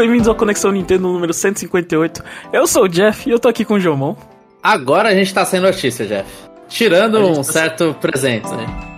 bem-vindos ao Conexão Nintendo número 158. Eu sou o Jeff e eu tô aqui com o Jomon. Agora a gente tá sem notícia, Jeff. Tirando um tá certo presente, né?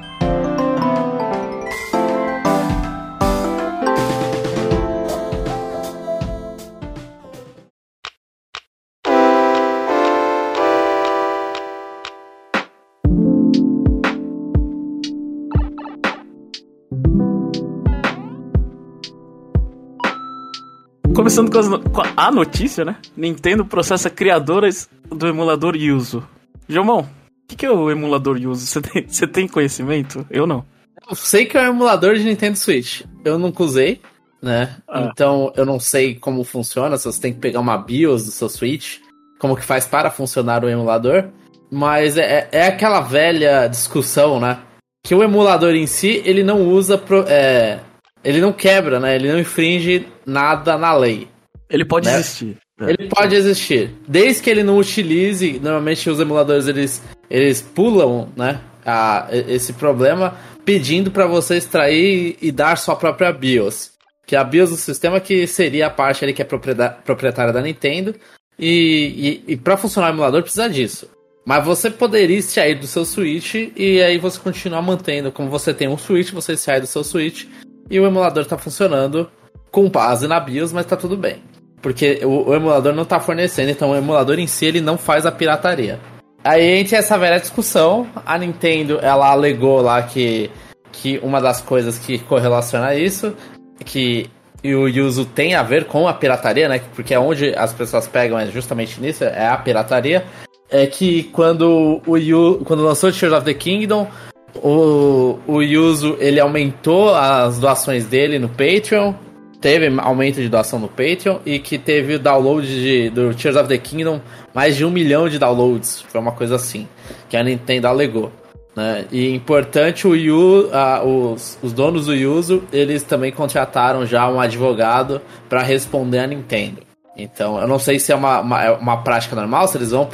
Começando com, as, com, a notícia, né? Nintendo processa criadoras do emulador Yuzu. Jomão, o que, que, é o emulador Yuzu? Você tem, você tem conhecimento? Eu não. Eu sei que é um emulador de Nintendo Switch. Eu nunca usei, né? Ah. Então eu não sei como funciona, se você tem que pegar uma BIOS do seu Switch, como que faz para funcionar o emulador. Mas é, é aquela velha discussão, né? Que o emulador em si, ele não usa pro, é, ele não quebra, né? Ele não infringe nada na lei. Ele pode né? existir. É. Ele pode existir. Desde que ele não utilize, normalmente os emuladores eles, eles pulam, né? A, esse problema pedindo para você extrair e dar sua própria BIOS. Que é a BIOS do sistema que seria a parte ali que é proprietária da Nintendo. E, e, e para funcionar o emulador precisa disso. Mas você poderia extrair do seu Switch e aí você continuar mantendo. Como você tem um Switch, você sai do seu Switch e o emulador está funcionando com base na BIOS, mas está tudo bem. Porque o, o, emulador não está fornecendo, então o emulador em si ele não faz a pirataria. Aí entre essa velha discussão, a Nintendo ela alegou lá que, que uma das coisas que correlaciona isso, que o uso tem a ver com a pirataria, né? Porque é onde as pessoas pegam é justamente nisso, é a pirataria. É que quando o Yu, quando lançou Tears of the Kingdom, o, o Yuzu, ele aumentou as doações dele no Patreon. Teve aumento de doação no Patreon e que teve download de, do Tears of the Kingdom, mais de um milhão de downloads. Foi uma coisa assim, que a Nintendo alegou. Né? E importante, o Yu, os, os donos do Yuzu, eles também contrataram já um advogado para responder a Nintendo. Então, eu não sei se é uma, uma, é uma prática normal, se eles vão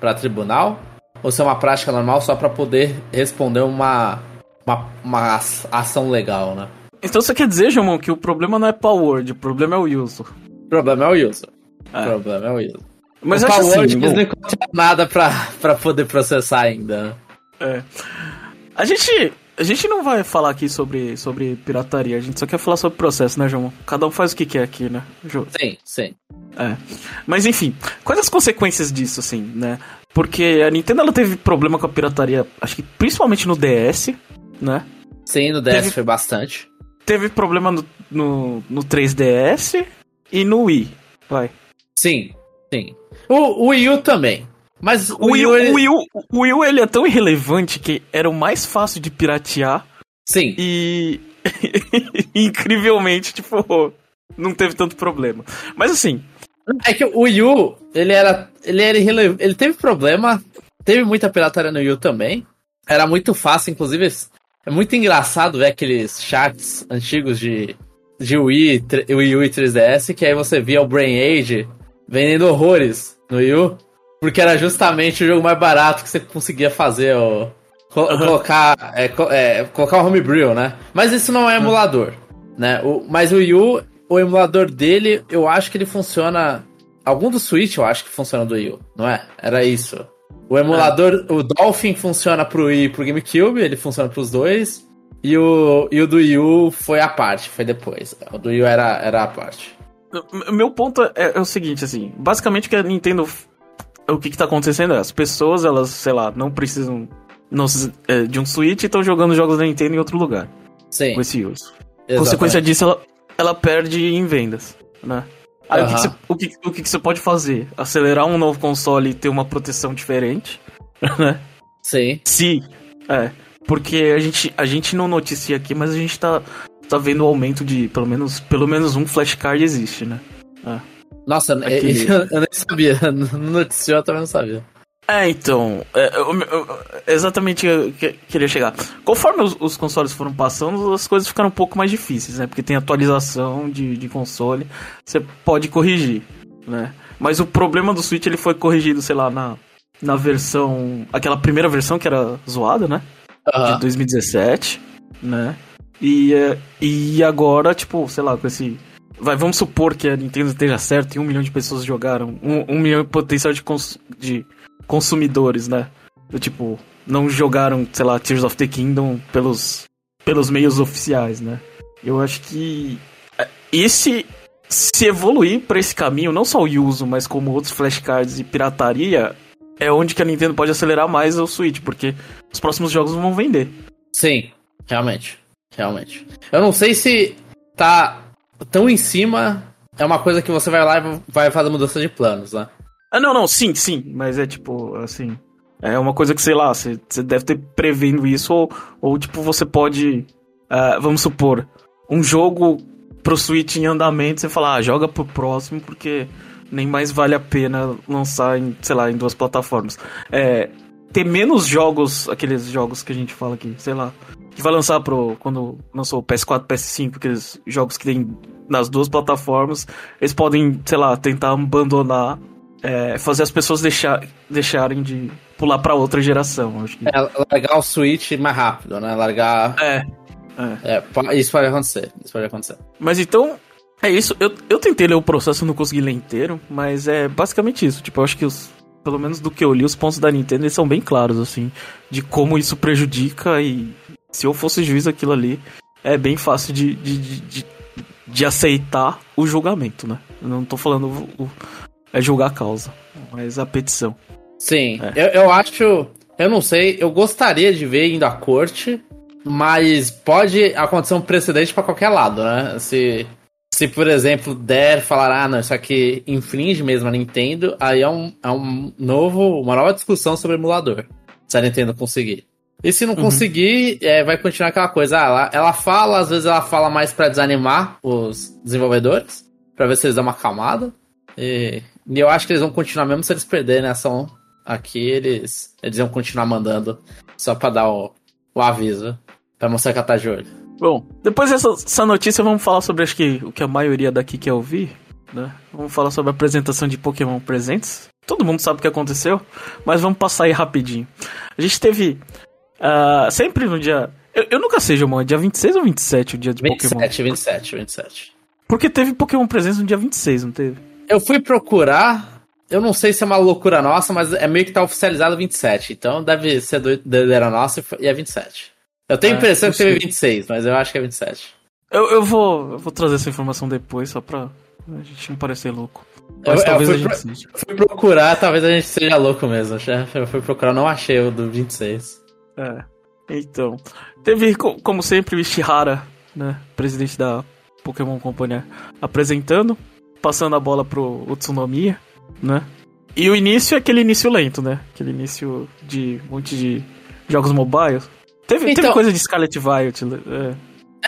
para tribunal, ou se é uma prática normal só para poder responder uma, uma, uma ação legal, né? Então você quer dizer, João, que o problema não é Power o problema é o uso. O problema é o uso. É. O problema é o uso. Mas o Power assim, eles não encontram nada pra, pra poder processar ainda. Né? É. A gente, a gente não vai falar aqui sobre, sobre pirataria, a gente só quer falar sobre processo, né, João? Cada um faz o que quer aqui, né? Sim, sim. É. Mas enfim, quais as consequências disso, assim, né? Porque a Nintendo ela teve problema com a pirataria, acho que principalmente no DS, né? Sim, no DS teve, foi bastante. Teve problema no, no, no 3DS e no Wii, vai. Sim, sim. O, o Wii U também. Mas o, Wii U, ele... o, Wii U, o Wii U ele é tão irrelevante que era o mais fácil de piratear. Sim. E incrivelmente, tipo, não teve tanto problema. Mas assim, é que o Yu, ele era. Ele era irrelevante. Ele teve problema. Teve muita pirataria no Yu também. Era muito fácil, inclusive. É muito engraçado ver aqueles chats antigos de, de Wii, Wii U e 3DS, que aí você via o Brain Age vendendo horrores no Yu. Porque era justamente o jogo mais barato que você conseguia fazer, uhum. Colocar. É, é, colocar o homebrew, né? Mas isso não é emulador. Né? O, mas o Yu, o emulador dele, eu acho que ele funciona. Algum do Switch eu acho que funciona do Wii, não é? Era isso. O emulador, é. o Dolphin funciona pro Wii e pro GameCube, ele funciona pros dois. E o, e o do Wii U foi a parte, foi depois. O do Wii U era, era a parte. Meu ponto é, é o seguinte, assim, basicamente o que a Nintendo. O que, que tá acontecendo é, as pessoas, elas, sei lá, não precisam não, é, de um Switch e estão jogando jogos da Nintendo em outro lugar. Sim. Com esse uso. Exatamente. Consequência disso, ela, ela perde em vendas, né? Aí uhum. o, que, que, você, o, que, o que, que você pode fazer? Acelerar um novo console e ter uma proteção diferente, né? Sim. Sim. É. Porque a gente, a gente não noticia aqui, mas a gente tá, tá vendo o aumento de pelo menos, pelo menos um flashcard existe, né? É. Nossa, Aquele... eu, eu nem sabia. No noticiou eu também não sabia. É, então, é, eu, eu, exatamente eu queria chegar. Conforme os, os, consoles foram passando, as coisas ficaram um pouco mais difíceis, né? Porque tem atualização de, de console, você pode corrigir, né? Mas o problema do Switch ele foi corrigido, sei lá, na, na versão. aquela primeira versão que era zoada, né? Uhum. De 2017, né? E, é, e agora, tipo, sei lá, com esse vai, vamos supor que a Nintendo esteja certa e um milhão de pessoas jogaram, um, um milhão de potencial de, de consumidores, né? Do tipo, não jogaram, sei lá, Tears of the Kingdom pelos, pelos meios oficiais, né? Eu acho que é, esse se evoluir para esse caminho, não só o uso, mas como outros flashcards e pirataria, é onde que a Nintendo pode acelerar mais o Switch, porque os próximos jogos vão vender. Sim, realmente. Realmente. Eu não sei se tá tão em cima é uma coisa que você vai lá e vai fazer mudança de planos, né? Ah, não, não, sim, sim, mas é tipo, assim, é uma coisa que, sei lá, você, você deve ter prevendo isso, ou, ou tipo, você pode, uh, vamos supor, um jogo pro Switch em andamento, você fala, ah, joga pro próximo, porque nem mais vale a pena lançar em, sei lá, em duas plataformas. É, ter menos jogos, aqueles jogos que a gente fala aqui, sei lá, que vai lançar pro quando lançou o PS4, PS5, aqueles jogos que tem nas duas plataformas, eles podem, sei lá, tentar abandonar, é, fazer as pessoas deixar, deixarem de pular para outra geração. Acho que... É, largar o Switch mais rápido, né? Largar. É. é. é isso pode acontecer. Isso pode acontecer. Mas então, é isso. Eu, eu tentei ler o processo, não consegui ler inteiro, mas é basicamente isso. Tipo, eu acho que os. Pelo menos do que eu li, os pontos da Nintendo eles são bem claros, assim, de como isso prejudica e se eu fosse juiz aquilo ali, é bem fácil de, de, de, de aceitar o julgamento, né? Eu não tô falando o, é julgar a causa, mas a petição. Sim, é. eu, eu acho. Eu não sei, eu gostaria de ver indo à corte, mas pode acontecer um precedente para qualquer lado, né? Se, se, por exemplo, der falar, ah, não, isso aqui infringe mesmo a Nintendo, aí é um, é um novo, uma nova discussão sobre emulador. Se a Nintendo conseguir. E se não uhum. conseguir, é, vai continuar aquela coisa. Ah, ela, ela fala, às vezes ela fala mais para desanimar os desenvolvedores, para ver se eles dão uma camada. E, e, eu acho que eles vão continuar, mesmo se eles perderem a ação aqui, eles, eles vão continuar mandando só pra dar o, o aviso, pra mostrar que ela tá de olho. Bom, depois dessa notícia, vamos falar sobre acho que o que a maioria daqui quer ouvir, né? Vamos falar sobre a apresentação de Pokémon Presentes. Todo mundo sabe o que aconteceu, mas vamos passar aí rapidinho. A gente teve Uh, sempre no dia. Eu, eu nunca sei, Gilmão, é dia 26 ou 27 o dia de 27, Pokémon? 27, 27, 27. Porque teve Pokémon Presentes no dia 26, não teve? Eu fui procurar. Eu não sei se é uma loucura nossa, mas é meio que tá oficializado 27. Então deve ser doideira nossa e é 27. Eu tenho a é, impressão que teve 26, mas eu acho que é 27. Eu, eu, vou, eu vou trazer essa informação depois, só pra a gente não parecer louco. Mas eu, talvez eu a gente pro, seja. Fui procurar, talvez a gente seja louco mesmo. Eu fui procurar, não achei o do 26. É. Então. Teve, como sempre, o Ishihara, né? Presidente da Pokémon Company, apresentando, passando a bola pro Utsunomiya, né? E o início é aquele início lento, né? Aquele início de um monte de jogos mobile. Teve, então, teve coisa de Scarlet Violet.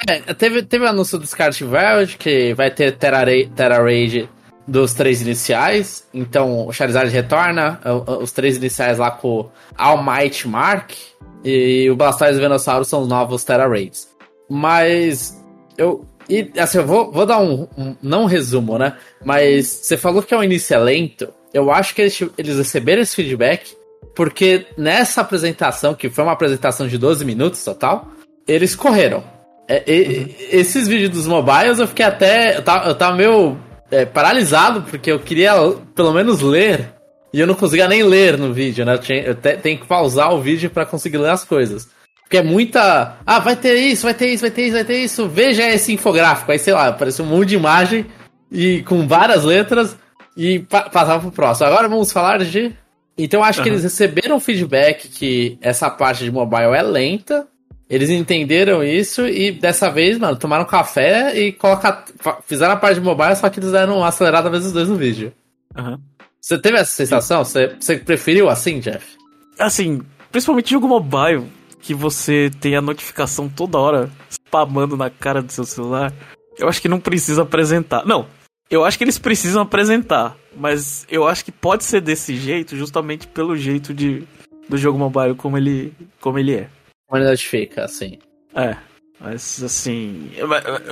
É. é, teve, teve anúncio do Scarlet Violet, que vai ter Terra, Terra Rage dos três iniciais. Então o Charizard retorna, os três iniciais lá com All Might Mark, e o Blastoise e o Venossauro são os novos Terra Raids. Mas eu. E assim, eu vou, vou dar um, um, Não um resumo, né? Mas você falou que é um início lento. Eu acho que eles, eles receberam esse feedback porque nessa apresentação, que foi uma apresentação de 12 minutos total, eles correram. É, e, uhum. Esses vídeos dos mobiles eu fiquei até. Eu tava, eu tava meio é, paralisado, porque eu queria pelo menos ler e eu não conseguia nem ler no vídeo, né? Eu, tinha, eu te, tenho que pausar o vídeo para conseguir ler as coisas. Porque é muita. Ah, vai ter isso, vai ter isso, vai ter isso, vai ter isso. Veja esse infográfico. Aí, sei lá, apareceu um monte de imagem e com várias letras e pa passava pro próximo. Agora vamos falar de. Então acho uhum. que eles receberam feedback que essa parte de mobile é lenta. Eles entenderam isso e dessa vez, mano, tomaram café e coloca... fizeram a parte de mobile, só que eles deram uma acelerada vezes dois no vídeo. Uhum. Você teve essa sensação? Você, você preferiu assim, Jeff? Assim, principalmente jogo mobile, que você tem a notificação toda hora spamando na cara do seu celular. Eu acho que não precisa apresentar. Não, eu acho que eles precisam apresentar, mas eu acho que pode ser desse jeito justamente pelo jeito de do jogo mobile como ele como ele é. Como ele notifica, assim. É. Mas assim.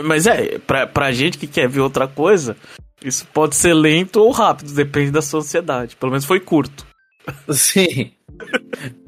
Mas é, pra, pra gente que quer ver outra coisa, isso pode ser lento ou rápido, depende da sociedade. Pelo menos foi curto. Sim.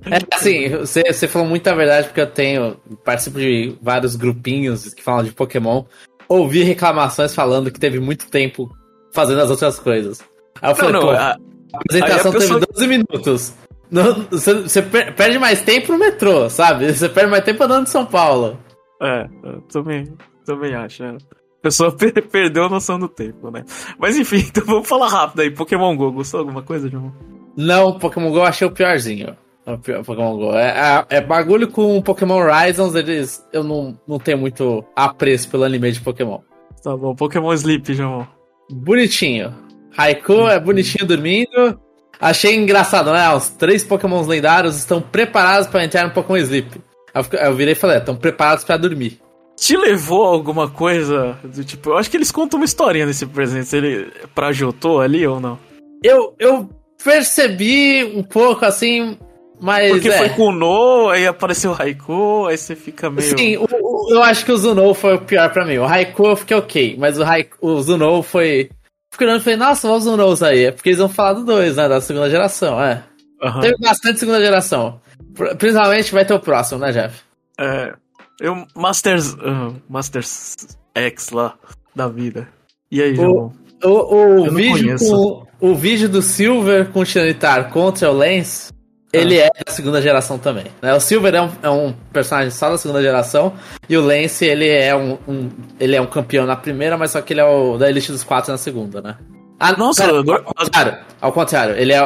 É, assim, você, você falou muita verdade, porque eu tenho. Participo de vários grupinhos que falam de Pokémon. ouvi reclamações falando que teve muito tempo fazendo as outras coisas. Aí eu falei, não, não, pô, a, a apresentação a pessoa... teve 12 minutos. Não, você, você, perde mais tempo no metrô, sabe? Você perde mais tempo andando de São Paulo. É, eu também, também acho. Né? A pessoa per perdeu a noção do tempo, né? Mas enfim, então vamos falar rápido aí. Pokémon GO, gostou alguma coisa, João? Não, Pokémon GO eu achei o piorzinho. Pior Pokémon GO. É, é, é, bagulho com Pokémon Horizons, eles. Eu não, não tenho muito apreço pelo anime de Pokémon. Tá bom, Pokémon Sleep, João. Bonitinho. Raikou é bonitinho dormindo. Achei engraçado, né? Os três Pokémons lendários estão preparados para entrar no Pokémon Sleep. Eu virei e falei, estão preparados para dormir. Te levou alguma coisa do tipo. Eu acho que eles contam uma historinha nesse presente. Ele pra Jotô ali ou não? Eu, eu percebi um pouco assim, mas. Porque é. foi com o No, aí apareceu o Raikou, aí você fica meio. Sim, o, o, eu acho que o Zunou foi o pior pra mim. O Raikou eu fiquei ok, mas o, o Zunou foi. Fiquei olhando e falei, nossa, olha os Zunous aí. É porque eles vão falar do 2, né? Da segunda geração, é. Uhum. Teve bastante segunda geração. Principalmente vai ter o próximo, né, Jeff? É. Eu, Masters. Uh, Masters X lá, da vida. E aí, João? O, o, o vídeo com, o vídeo do Silver com o Xanitar contra o Lance. Ele é da segunda geração também. Né? O Silver é um, é um, personagem só da segunda geração, e o Lance, ele é um, um, ele é um campeão na primeira, mas só que ele é o da Elite dos Quatro na segunda, né? Ah, nossa, pera, ao, contrário, ao contrário, ele é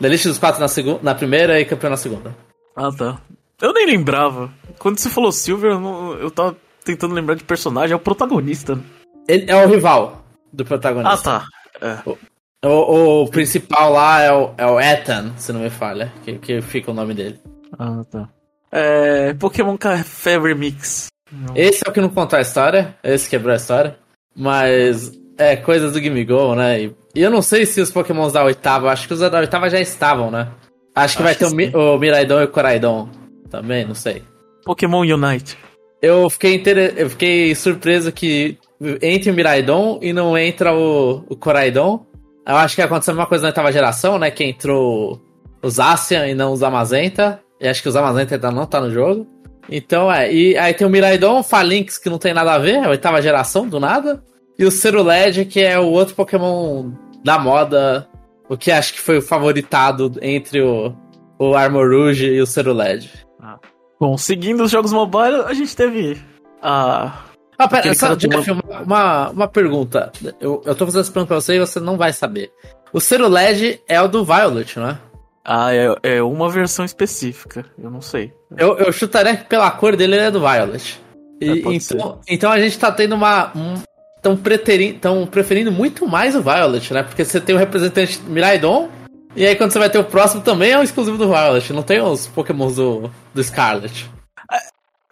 da Elite dos Quatro na, segunda, na primeira e campeão na segunda. Ah, tá. Eu nem lembrava. Quando você falou Silver, eu, não, eu tava tentando lembrar de personagem, é o protagonista. Ele é o rival do protagonista. Ah, tá. É. O, o, principal lá é o, é o Ethan, se não me falha, que, que fica o nome dele. Ah, tá. É, Pokémon Fever Mix. Esse é o que não conta a história, esse quebrou a história. Mas é coisas do Gimme Go, né? E, e, eu não sei se os Pokémons da oitava, acho que os da oitava já estavam, né? Acho que acho vai ter que o, o Miraidon e o Coraidon também, não sei. Pokémon Unite. Eu fiquei, inter... eu fiquei surpreso que entre o Miraidon e não entra o, o Coraidon. Eu acho que aconteceu uma coisa na oitava geração, né? Que entrou os Zacian e não os Amazenta. E acho que os Amazenta ainda não tá no jogo. Então, é. E aí tem o Miraidon, o Falinx, que não tem nada a ver, é a oitava geração, do nada. E o Cerulege, que é o outro Pokémon da moda. O que acho que foi o favoritado entre o, o Armor Rouge e o Cerulege. Ah. Bom, seguindo os jogos mobile, a gente teve a ah, pera, só, Jeff, uma, uma, uma, pergunta. Eu, eu tô fazendo essa pergunta pra você e você não vai saber. O Cero LED é o do Violet, não é? Ah, é, é uma versão específica. Eu não sei. Eu, eu chutaria que pela cor dele ele é do Violet. E, é, então, então a gente tá tendo uma. Um, tão, preteri, tão preferindo muito mais o Violet, né? Porque você tem o representante Miraidon. E aí quando você vai ter o próximo também é um exclusivo do Violet. Não tem os Pokémons do, do Scarlet.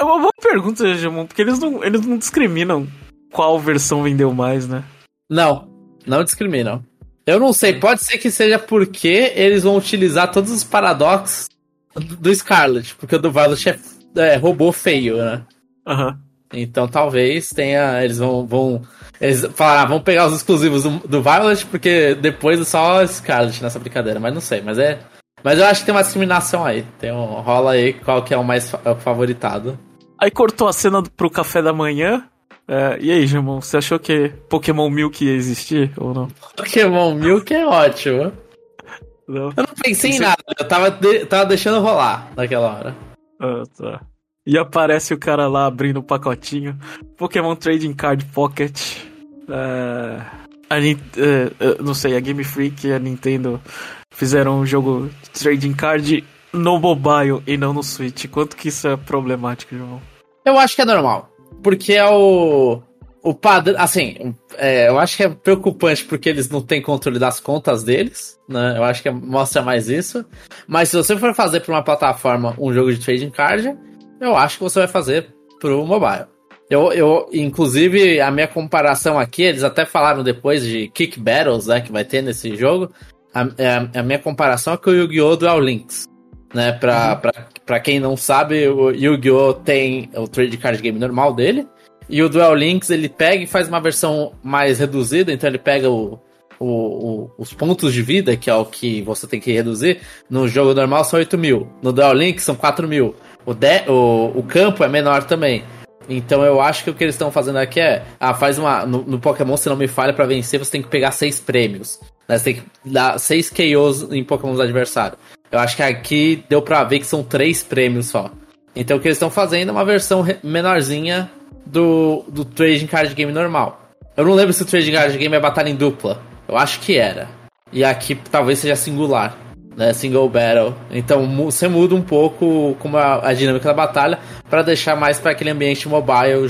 É uma boa pergunta, Jamon, porque eles não, eles não discriminam qual versão vendeu mais, né? Não, não discriminam. Eu não sei, pode ser que seja porque eles vão utilizar todos os paradoxos do Scarlet, porque o do Violet é, é robô feio, né? Uhum. Então talvez tenha. Eles vão. vão eles falaram, ah, vão pegar os exclusivos do, do Violet, porque depois é só Scarlet nessa brincadeira, mas não sei, mas é. Mas eu acho que tem uma discriminação aí. Tem um, rola aí qual que é o mais o favoritado. Aí cortou a cena pro café da manhã. É, e aí, Jamon, você achou que Pokémon Milk ia existir ou não? Pokémon Milk é ótimo. Não. Eu não pensei em nada, eu tava, de, tava deixando rolar naquela hora. Ah, tá. E aparece o cara lá abrindo o pacotinho. Pokémon Trading Card Pocket. É, a, é, é, não sei, a Game Freak e a Nintendo fizeram um jogo Trading Card no mobile e não no Switch. Quanto que isso é problemático, João? Eu acho que é normal. Porque é o. O padrão. Assim, é, eu acho que é preocupante porque eles não têm controle das contas deles, né? Eu acho que é, mostra mais isso. Mas se você for fazer para uma plataforma um jogo de trading card, eu acho que você vai fazer pro mobile. Eu, eu, inclusive, a minha comparação aqui, eles até falaram depois de Kick Battles, né, que vai ter nesse jogo. A, a, a minha comparação é com o Yu-Gi-Oh! Duel Links né? Pra, uhum. pra, pra quem não sabe, o Yu-Gi-Oh! tem o trade card game normal dele. E o Duel Links ele pega e faz uma versão mais reduzida, então ele pega o, o, o, os pontos de vida, que é o que você tem que reduzir. No jogo normal são 8 mil, no Duel Links são 4 mil. O, de, o, o campo é menor também. Então eu acho que o que eles estão fazendo aqui é. Ah, faz uma. No, no, Pokémon, se não me falha, para vencer, você tem que pegar seis prêmios. Né? Você tem que dar seis KOs em Pokémon adversários. Eu acho que aqui deu pra ver que são três prêmios só. Então o que eles estão fazendo é uma versão menorzinha do, do Trading Card Game normal. Eu não lembro se o Trading Card Game é batalha em dupla. Eu acho que era. E aqui talvez seja singular né, single battle. Então você muda um pouco como a, a dinâmica da batalha para deixar mais para aquele ambiente mobile,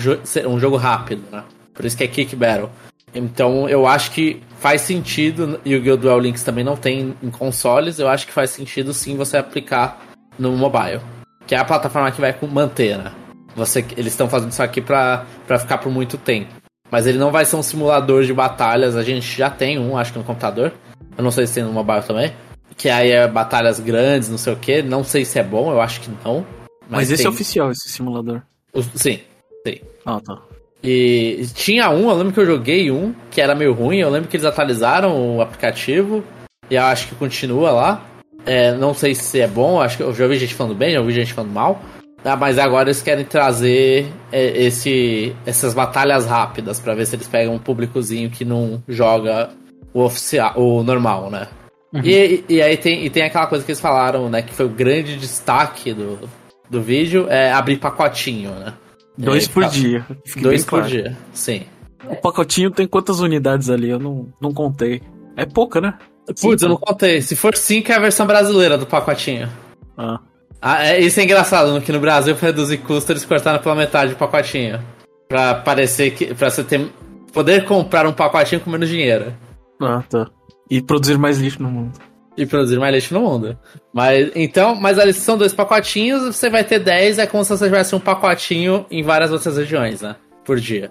um jogo rápido, né? Por isso que é kick battle. Então eu acho que faz sentido, e o Guild Duel Links também não tem em consoles, eu acho que faz sentido sim você aplicar no mobile. Que é a plataforma que vai manter, né? Você, eles estão fazendo isso aqui para ficar por muito tempo. Mas ele não vai ser um simulador de batalhas, a gente já tem um, acho que no computador. Eu não sei se tem no mobile também. Que aí é batalhas grandes, não sei o que. Não sei se é bom, eu acho que não. Mas, mas esse tem... é oficial, esse simulador. O... Sim, sim. Ah, tá. E tinha um, eu lembro que eu joguei um, que era meio ruim. Eu lembro que eles atualizaram o aplicativo. E eu acho que continua lá. É, não sei se é bom, acho que eu já ouvi gente falando bem, já ouvi gente falando mal. Ah, mas agora eles querem trazer é, esse, essas batalhas rápidas para ver se eles pegam um públicozinho que não joga o oficial, o normal, né? Uhum. E, e aí tem, e tem aquela coisa que eles falaram, né? Que foi o grande destaque do, do vídeo, é abrir pacotinho, né? Dois por dia. Dois por claro. dia, sim. O pacotinho tem quantas unidades ali? Eu não, não contei. É pouca, né? Putz, eu não contei. Se for 5 é a versão brasileira do pacotinho. Ah. ah é, isso é engraçado, que no Brasil, pra reduzir custo, eles cortaram pela metade o pacotinho. Pra parecer que. pra você ter. poder comprar um pacotinho com menos dinheiro. Ah, tá. E produzir mais lixo no mundo. E produzir mais lixo no mundo. Mas então, mas ali são dois pacotinhos, você vai ter 10, é como se você tivesse um pacotinho em várias outras regiões, né? Por dia.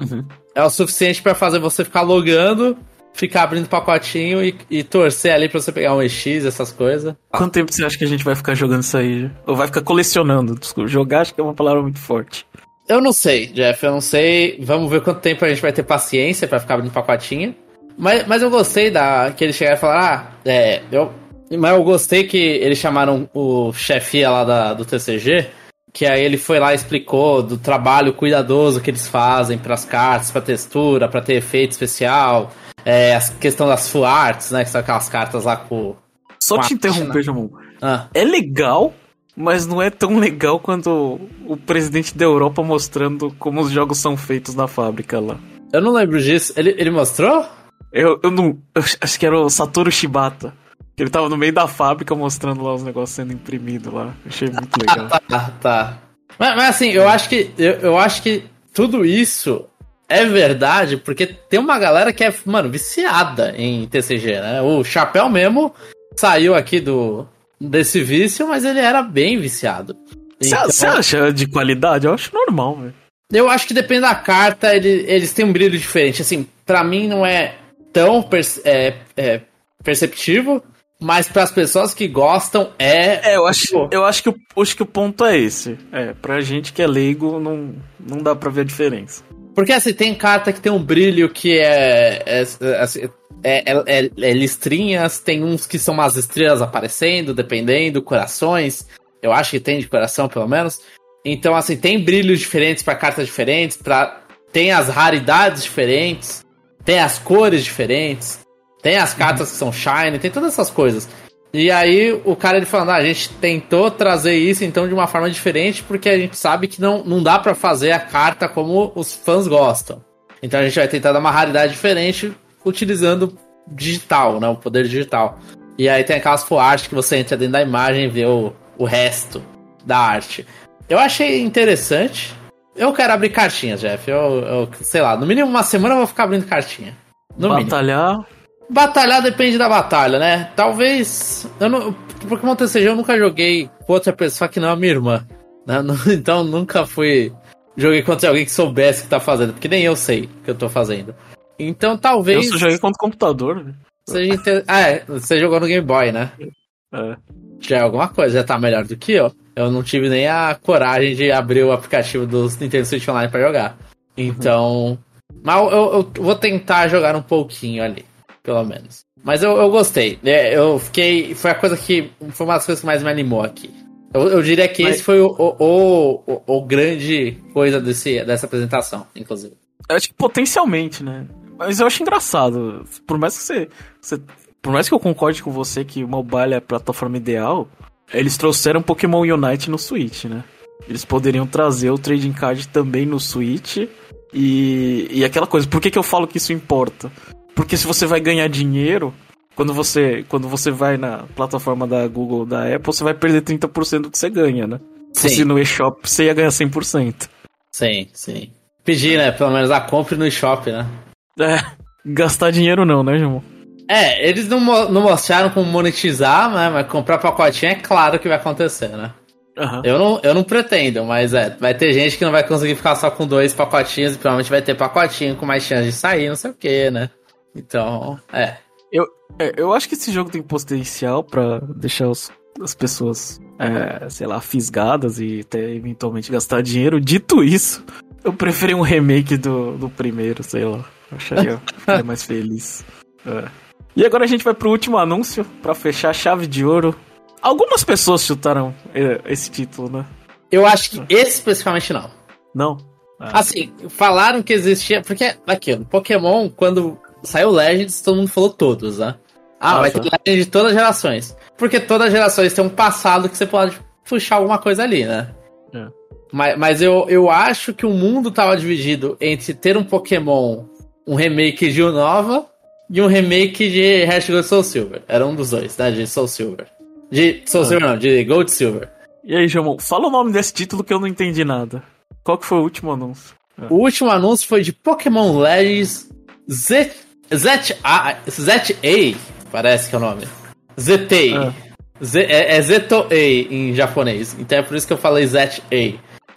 Uhum. É o suficiente para fazer você ficar logando, ficar abrindo pacotinho e, e, torcer ali pra você pegar um EX, essas coisas. Quanto tempo você acha que a gente vai ficar jogando isso aí? Ou vai ficar colecionando? Desculpa, jogar acho que é uma palavra muito forte. Eu não sei, Jeff, eu não sei. Vamos ver quanto tempo a gente vai ter paciência para ficar abrindo pacotinho. Mas, mas eu gostei da que eles chegaram e falaram, ah, é, eu. Mas eu gostei que eles chamaram o chefia lá da, do TCG, que aí ele foi lá e explicou do trabalho cuidadoso que eles fazem para as cartas, para textura, para ter efeito especial, é, a questão das full arts, né, que são aquelas cartas lá com. Só com te interromper, Jamon. Ah. É legal, mas não é tão legal quanto o presidente da Europa mostrando como os jogos são feitos na fábrica lá. Eu não lembro disso. Ele, ele mostrou? Eu, eu não. Eu acho que era o Satoru Shibata. Que ele tava no meio da fábrica mostrando lá os negócios sendo imprimidos lá. Achei muito legal. tá, tá. Mas, mas, assim, eu acho que. Eu, eu acho que tudo isso é verdade, porque tem uma galera que é, mano, viciada em TCG, né? O Chapéu mesmo saiu aqui do desse vício, mas ele era bem viciado. Você então, acha de qualidade? Eu acho normal, velho. Eu acho que depende da carta, ele, eles têm um brilho diferente. Assim, para mim não é tão é, é, perceptivo, mas para as pessoas que gostam é. É, eu acho, eu acho que, o, acho que o ponto é esse. É, pra gente que é leigo, não, não dá pra ver a diferença. Porque assim, tem carta que tem um brilho que é. É, assim, é, é, é listrinhas, tem uns que são umas estrelas aparecendo, dependendo, corações. Eu acho que tem de coração, pelo menos. Então, assim, tem brilhos diferentes para cartas diferentes, para tem as raridades diferentes tem as cores diferentes, tem as cartas que são shiny, tem todas essas coisas. E aí o cara ele falando, ah, a gente tentou trazer isso então de uma forma diferente porque a gente sabe que não, não dá para fazer a carta como os fãs gostam. Então a gente vai tentar dar uma raridade diferente utilizando digital, né, o poder digital. E aí tem aquelas art que você entra dentro da imagem e vê o, o resto da arte. Eu achei interessante, eu quero abrir cartinhas, Jeff. Eu, eu, sei lá, no mínimo uma semana eu vou ficar abrindo cartinha. No Batalhar? Mínimo. Batalhar depende da batalha, né? Talvez. Eu não, Pokémon TCG eu nunca joguei com outra pessoa que não é a minha irmã. Né? Então nunca fui. Joguei contra alguém que soubesse o que tá fazendo, porque nem eu sei o que eu tô fazendo. Então talvez. Eu só joguei contra o computador, né? Seja inter... Ah, é. Você jogou no Game Boy, né? É. Já é alguma coisa, já tá melhor do que eu. Eu não tive nem a coragem de abrir o aplicativo do Nintendo Switch Online para jogar. Então. Mas eu, eu, vou tentar jogar um pouquinho ali, pelo menos. Mas eu, eu gostei. É, eu fiquei. Foi a coisa que. Foi uma das coisas que mais me animou aqui. Eu, eu diria que Mas... esse foi o, o, o, o, grande coisa desse, dessa apresentação, inclusive. Eu acho que potencialmente, né? Mas eu acho engraçado. Por mais que você, você. Por mais que eu concorde com você que o mobile é a plataforma ideal, eles trouxeram Pokémon Unite no Switch, né? Eles poderiam trazer o Trading Card também no Switch. E, e aquela coisa, por que, que eu falo que isso importa? Porque se você vai ganhar dinheiro, quando você, quando você vai na plataforma da Google ou da Apple, você vai perder 30% do que você ganha, né? Sim. Se no eShop você ia ganhar 100%. Sim, sim. Pedir, né? Pelo menos a compra no eShop, né? É, gastar dinheiro não, né, João? É, eles não, não mostraram como monetizar, né? Mas comprar pacotinho é claro que vai acontecer, né? Uhum. Eu, não, eu não pretendo, mas é, vai ter gente que não vai conseguir ficar só com dois pacotinhos e provavelmente vai ter pacotinho com mais chance de sair, não sei o que, né? Então, é. Eu, é, eu acho que esse jogo tem potencial para deixar os, as pessoas, é, sei lá, fisgadas e até eventualmente gastar dinheiro. Dito isso, eu preferi um remake do, do primeiro, sei lá. Eu acharia mais feliz. É. E agora a gente vai pro último anúncio para fechar a chave de ouro Algumas pessoas chutaram eh, esse título, né? Eu acho que esse especificamente não. Não? Ah. Assim, falaram que existia. Porque, aqui, no Pokémon, quando saiu Legends, todo mundo falou todos, né? Ah, ah vai ter Legends de todas as gerações. Porque todas as gerações têm um passado que você pode puxar alguma coisa ali, né? É. Mas, mas eu, eu acho que o mundo tava dividido entre ter um Pokémon, um remake de Unova e um remake de Hashtag Soul Silver. Era um dos dois, né? De Soul Silver. De Soul ah. Silver não, de Gold Silver. E aí, Jamon, fala o nome desse título que eu não entendi nada. Qual que foi o último anúncio? Ah. O último anúncio foi de Pokémon Legends Z... ZA... ZA, parece que é o nome. ZT. Ah. Z, é, é Zetoei em japonês. Então é por isso que eu falei ZA.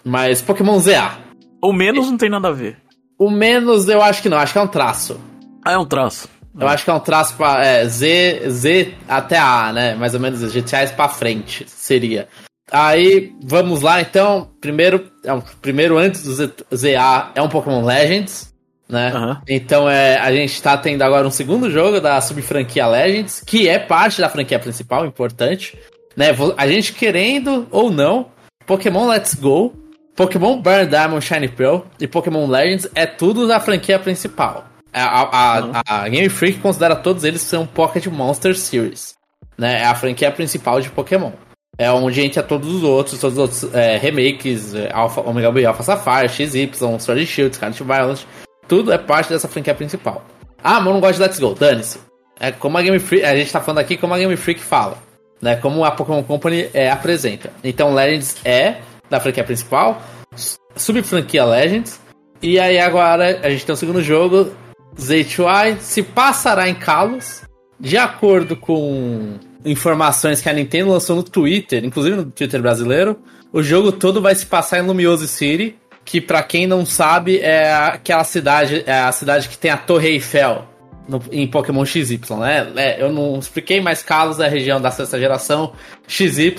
Mas Pokémon ZA. O menos não tem nada a ver. O menos eu acho que não, acho que é um traço. Ah, é um traço. Eu acho que é um traço pra é, Z, Z até A, né? Mais ou menos GTAs pra frente seria. Aí, vamos lá então. Primeiro, é um, primeiro antes do Z, ZA é um Pokémon Legends, né? Uhum. Então é, a gente tá tendo agora um segundo jogo da sub-franquia Legends, que é parte da franquia principal, importante. Né? A gente querendo ou não, Pokémon Let's Go, Pokémon Burn Diamond Shiny Pearl e Pokémon Legends é tudo da franquia principal. A, a, a, Game Freak considera todos eles ser um Pocket Monster Series. Né? É a franquia principal de Pokémon. É onde entra todos os outros, todos os outros é, remakes, é, Alpha, Omega Ruby, Alpha Sapphire, XY, Sword Shield, Scarlet Violet. Tudo é parte dessa franquia principal. Ah, mas eu não gosto de Let's Go, dane-se. É como a Game Freak, a gente tá falando aqui como a Game Freak fala. Né? Como a Pokémon Company é, apresenta. Então Legends é da franquia principal, sub-franquia Legends. E aí agora a gente tem o segundo jogo, Z2i se passará em Kalos, de acordo com informações que a Nintendo lançou no Twitter, inclusive no Twitter brasileiro, o jogo todo vai se passar em Lumiose City, que para quem não sabe é aquela cidade, é a cidade que tem a Torre Eiffel no, em Pokémon XY, né? É, eu não expliquei, mas Kalos é a região da sexta geração, XY,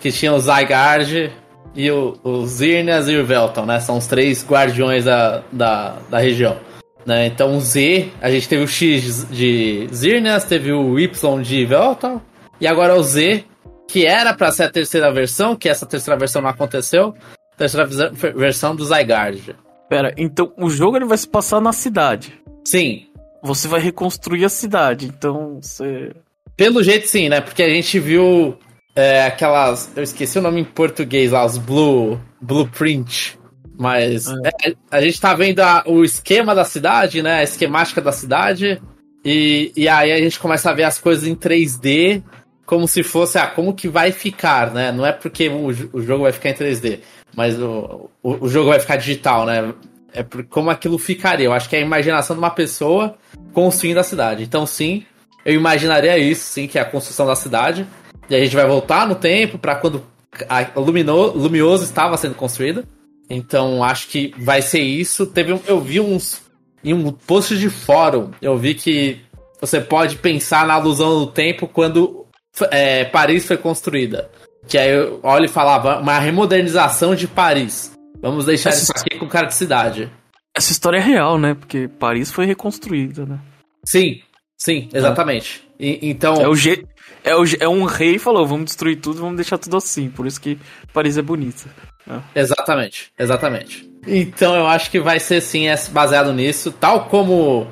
que tinha o Zygarde e o, o Zirnias e o Velton, né? São os três guardiões da, da, da região. Né? Então o Z, a gente teve o X de Zirnias, teve o Y de Veltal, e agora o Z, que era para ser a terceira versão, que essa terceira versão não aconteceu, terceira versão do Zygarde. Pera, então o jogo ele vai se passar na cidade. Sim. Você vai reconstruir a cidade, então você. Pelo jeito sim, né? Porque a gente viu é, aquelas. Eu esqueci o nome em português lá, os Blue. Blueprint. Mas é. É, a gente tá vendo a, o esquema da cidade, né? A esquemática da cidade. E, e aí a gente começa a ver as coisas em 3D como se fosse, ah, como que vai ficar, né? Não é porque o, o jogo vai ficar em 3D, mas o, o, o, jogo vai ficar digital, né? É por como aquilo ficaria. Eu acho que é a imaginação de uma pessoa construindo a cidade. Então, sim, eu imaginaria isso, sim, que é a construção da cidade. E a gente vai voltar no tempo para quando a Lumino, Lumioso estava sendo construída. Então acho que vai ser isso. Teve um, eu vi uns em um post de fórum, eu vi que você pode pensar na alusão do tempo quando é, Paris foi construída. Que aí eu olho e falava uma remodernização de Paris. Vamos deixar Essa... isso aqui com cara de cidade. Essa história é real, né? Porque Paris foi reconstruída, né? Sim. Sim, exatamente. E, então. É, o G, é, o, é um rei falou: vamos destruir tudo, vamos deixar tudo assim. Por isso que Paris é bonita. É. Exatamente, exatamente. Então eu acho que vai ser sim baseado nisso, tal como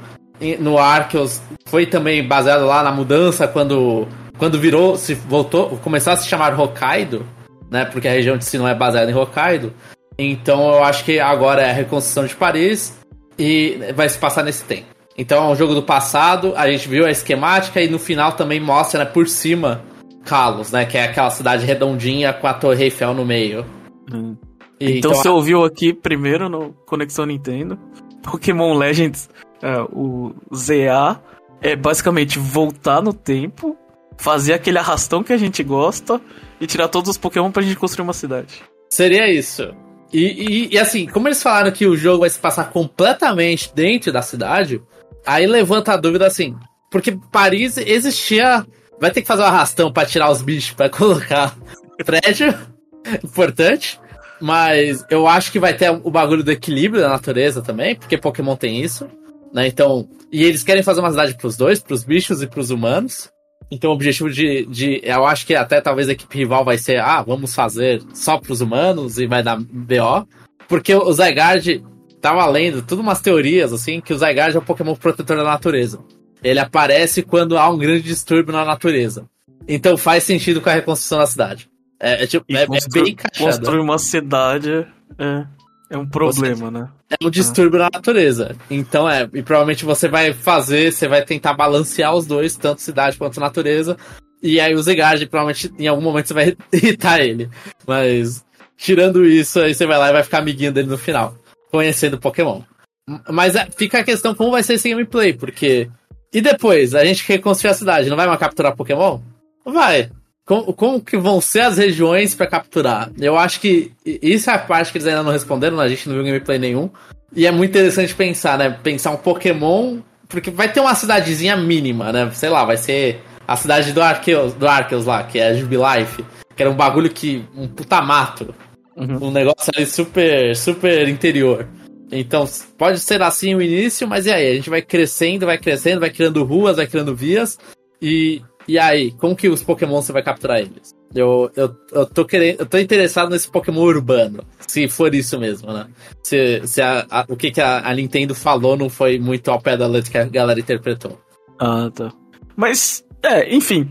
no Arceus foi também baseado lá na mudança quando quando virou, se voltou, começou a se chamar Hokkaido, né? Porque a região de si não é baseada em Hokkaido. Então eu acho que agora é a reconstrução de Paris e vai se passar nesse tempo. Então é um jogo do passado, a gente viu a esquemática e no final também mostra né, por cima Kalos, né? Que é aquela cidade redondinha com a Torre Eiffel no meio. Hum. Então, então você ouviu aqui primeiro no Conexão Nintendo. Pokémon Legends, é, o ZA, é basicamente voltar no tempo, fazer aquele arrastão que a gente gosta e tirar todos os Pokémon pra gente construir uma cidade. Seria isso. E, e, e, assim, como eles falaram que o jogo vai se passar completamente dentro da cidade, aí levanta a dúvida assim, porque Paris existia. Vai ter que fazer um arrastão para tirar os bichos, para colocar prédio. Importante. Mas eu acho que vai ter o bagulho do equilíbrio da natureza também, porque Pokémon tem isso, né? Então, e eles querem fazer uma cidade pros dois, pros bichos e pros humanos. Então o objetivo de, de. Eu acho que até talvez a equipe rival vai ser, ah, vamos fazer só pros humanos e vai dar BO. Porque o Zygarde tava lendo tudo umas teorias, assim, que o Zygarde é o Pokémon protetor da natureza. Ele aparece quando há um grande distúrbio na natureza. Então faz sentido com a reconstrução da cidade. É, é, tipo, é, é bem encaixado. Construir uma cidade é, é um problema, né? É um distúrbio na natureza. Então é, e provavelmente você vai fazer, você vai tentar balancear os dois, tanto cidade quanto natureza. E aí o Zegard, provavelmente, em algum momento você vai irritar ele. Mas, tirando isso, aí você vai lá e vai ficar amiguinho dele no final. Conhecendo Pokémon. Mas é, fica a questão como vai ser esse gameplay, porque. E depois, a gente reconstruir a cidade, não vai mais capturar Pokémon? Vai. Como, como que vão ser as regiões para capturar? Eu acho que isso é a parte que eles ainda não responderam, a gente não viu gameplay nenhum. E é muito interessante pensar, né? Pensar um Pokémon. Porque vai ter uma cidadezinha mínima, né? Sei lá, vai ser a cidade do Arceus, do Arceus lá, que é a Jubilife. Que era um bagulho que. um puta mato. Uhum. Um negócio ali super, super interior. Então, pode ser assim o início, mas e aí? A gente vai crescendo, vai crescendo, vai criando ruas, vai criando vias. E e aí, como que os Pokémon você vai capturar eles? Eu, eu, eu tô querendo. Eu tô interessado nesse Pokémon urbano. Se for isso mesmo, né? Se, se a, a, o que, que a, a, Nintendo falou não foi muito ao pé da letra que a galera interpretou. Ah, tá. Mas, é, enfim.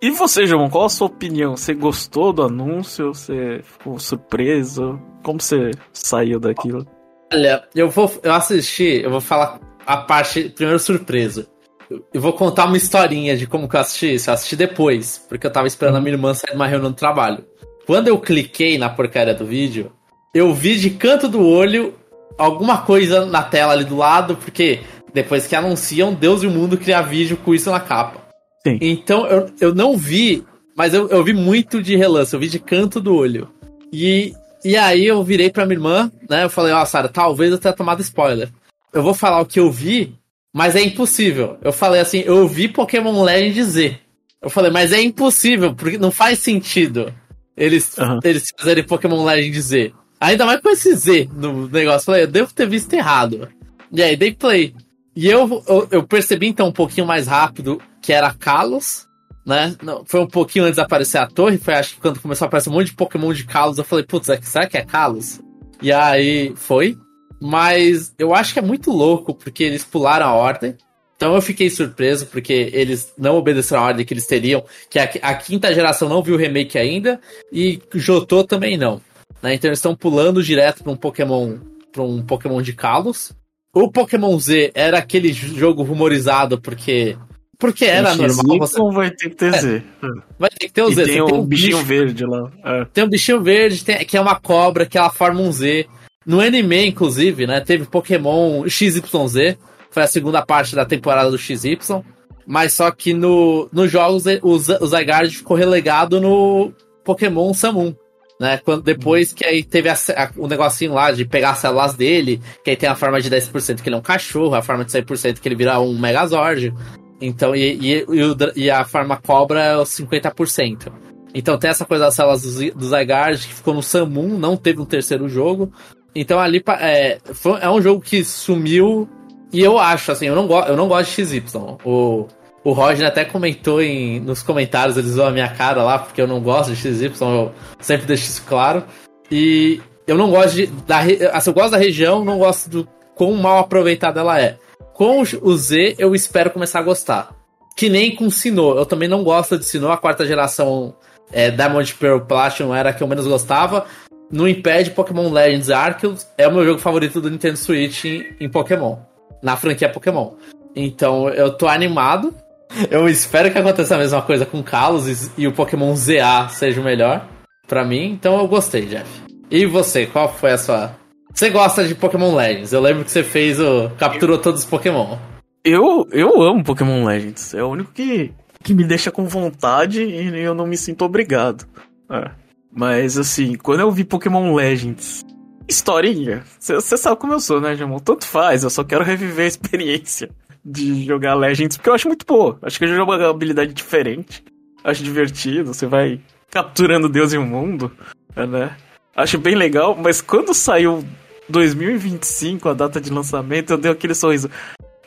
E você, João, qual a sua opinião? Você gostou do anúncio? Você ficou surpreso? Como você saiu daquilo? Olha, eu vou eu assisti, eu vou falar a parte primeiro surpreso. Eu vou contar uma historinha de como que eu assisti isso. Eu assisti depois, porque eu tava esperando a minha irmã sair de uma reunião do trabalho. Quando eu cliquei na porcaria do vídeo, eu vi de canto do olho alguma coisa na tela ali do lado, porque depois que anunciam, Deus e o mundo criar vídeo com isso na capa. Sim. Então eu, eu não vi, mas eu, eu vi muito de relance, eu vi de canto do olho. E, e aí eu virei pra minha irmã, né? Eu falei, ó, oh, Sara, talvez eu tenha tomado spoiler. Eu vou falar o que eu vi mas é impossível. Eu falei assim, eu vi Pokémon Legend Z. Eu falei, mas é impossível, porque não faz sentido eles, uhum. eles fazerem Pokémon Legend Z. Ainda mais com esse Z no negócio. Eu falei, eu devo ter visto errado. E aí, dei play. E eu, eu, eu percebi então um pouquinho mais rápido que era Kalos, né? Não, foi um pouquinho antes de aparecer a torre. Foi acho que quando começou a aparecer um monte de Pokémon de Kalos, eu falei, putz, é será que é Kalos? E aí foi. Mas eu acho que é muito louco porque eles pularam a ordem. Então eu fiquei surpreso porque eles não obedeceram a ordem que eles teriam, que a, a quinta geração não viu o remake ainda e Jotô também não. Né? Então eles estão pulando direto para um Pokémon para um Pokémon de Kalos. O Pokémon Z era aquele jogo rumorizado porque porque era normal. Você... vai ter que ter é, Z. Vai ter que ter o Z. E tem, um, tem um bichinho bicho, verde lá. É. Tem um bichinho verde tem, que é uma cobra que ela forma um Z. No anime, inclusive, né, teve Pokémon XYZ, foi a segunda parte da temporada do XY, mas só que no, nos jogos o, o Zygarde ficou relegado no Pokémon Samun. Né, quando, depois que aí teve a, a, o negocinho lá de pegar as células dele, que aí tem a forma de 10% que ele é um cachorro, a forma de 100% que ele vira um Megazord. Então, e, e, e, o, e a forma cobra é os 50%. Então tem essa coisa das células do, do Zygarde que ficou no Samun, não teve um terceiro jogo. Então ali é, foi, é um jogo que sumiu E eu acho, assim, eu não, go eu não gosto de XY. O, o Roger até comentou em, nos comentários, eles zoam a minha cara lá, porque eu não gosto de XY, eu sempre deixo isso claro. E eu não gosto de. Da, assim, eu gosto da região, não gosto do quão mal aproveitada ela é. Com o Z, eu espero começar a gostar. Que nem com Sinnoh. Eu também não gosto de Sinnoh. A quarta geração é, Diamond Pearl Platinum era a que eu menos gostava. Não impede Pokémon Legends Arceus. É o meu jogo favorito do Nintendo Switch em, em Pokémon. Na franquia Pokémon. Então eu tô animado. Eu espero que aconteça a mesma coisa com Kalos e, e o Pokémon ZA seja o melhor para mim. Então eu gostei, Jeff. E você, qual foi a sua. Você gosta de Pokémon Legends? Eu lembro que você fez o. capturou todos os Pokémon. Eu, eu amo Pokémon Legends. É o único que, que me deixa com vontade e eu não me sinto obrigado. É. Mas assim, quando eu vi Pokémon Legends, historinha, você sabe como eu sou, né, Jamon? Tanto faz, eu só quero reviver a experiência de jogar Legends, porque eu acho muito boa. Acho que é uma jogabilidade diferente. Acho divertido, você vai capturando Deus e o mundo, né? Acho bem legal, mas quando saiu 2025, a data de lançamento, eu dei aquele sorriso.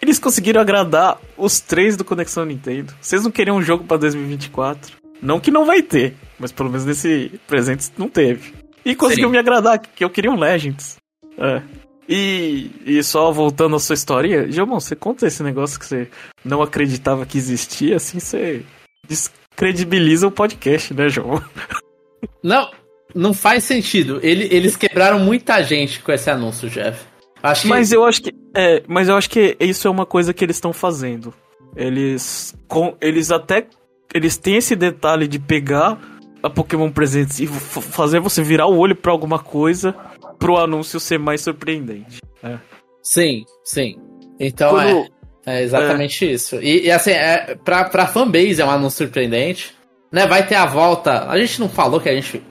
Eles conseguiram agradar os três do Conexão Nintendo. Vocês não queriam um jogo para 2024? Não que não vai ter, mas pelo menos nesse presente não teve. E conseguiu Sim. me agradar, que eu queria um Legends. É. E, e só voltando à sua história, Gilmão, você conta esse negócio que você não acreditava que existia, assim você descredibiliza o podcast, né, João? Não, não faz sentido. Ele, eles quebraram muita gente com esse anúncio, Jeff. Acho mas que... eu acho que é, mas eu acho que isso é uma coisa que eles estão fazendo. Eles com eles até eles têm esse detalhe de pegar a Pokémon Presentes e fazer você virar o olho para alguma coisa pro anúncio ser mais surpreendente. É. Sim, sim. Então Quando... é, é, exatamente é. isso. E, e, assim, é, pra, pra fanbase é um anúncio surpreendente. Né, vai ter a volta. A gente não falou que a gente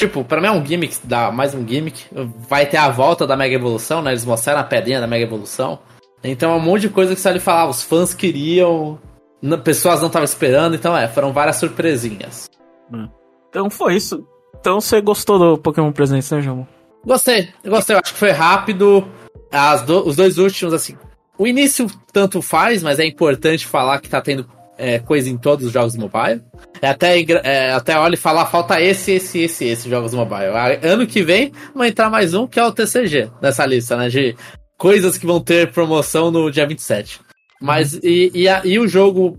Tipo, pra mim é um gimmick, dá mais um gimmick. Vai ter a volta da Mega Evolução, né? Eles mostraram a pedrinha da Mega Evolução. Então é um monte de coisa que você ali falar, os fãs queriam, pessoas não estavam esperando, então é, foram várias surpresinhas. Hum. Então foi isso. Então você gostou do Pokémon Presente, né, João? Gostei, gostei, eu acho que foi rápido. As do, os dois últimos, assim. O início tanto faz, mas é importante falar que tá tendo é, coisa em todos os jogos mobile. É até, é, até olha e falar, falta esse, esse, esse, esse jogos mobile. Ano que vem vai entrar mais um, que é o TCG, nessa lista, né? De coisas que vão ter promoção no dia 27. Mas, uhum. e, e, a, e o jogo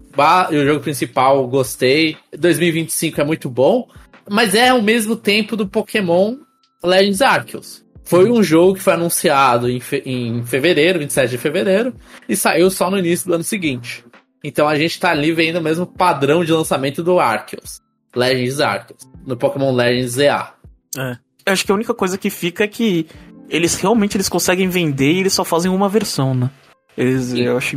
e o jogo principal, gostei. 2025 é muito bom. Mas é ao mesmo tempo do Pokémon Legends Arceus. Foi um jogo que foi anunciado em, fe, em fevereiro, 27 de fevereiro, e saiu só no início do ano seguinte. Então a gente tá ali vendo o mesmo padrão de lançamento do Arceus. Legends Arceus. No Pokémon Legends ZA. É. Eu acho que a única coisa que fica é que eles realmente eles conseguem vender e eles só fazem uma versão, né? Eles, eu acho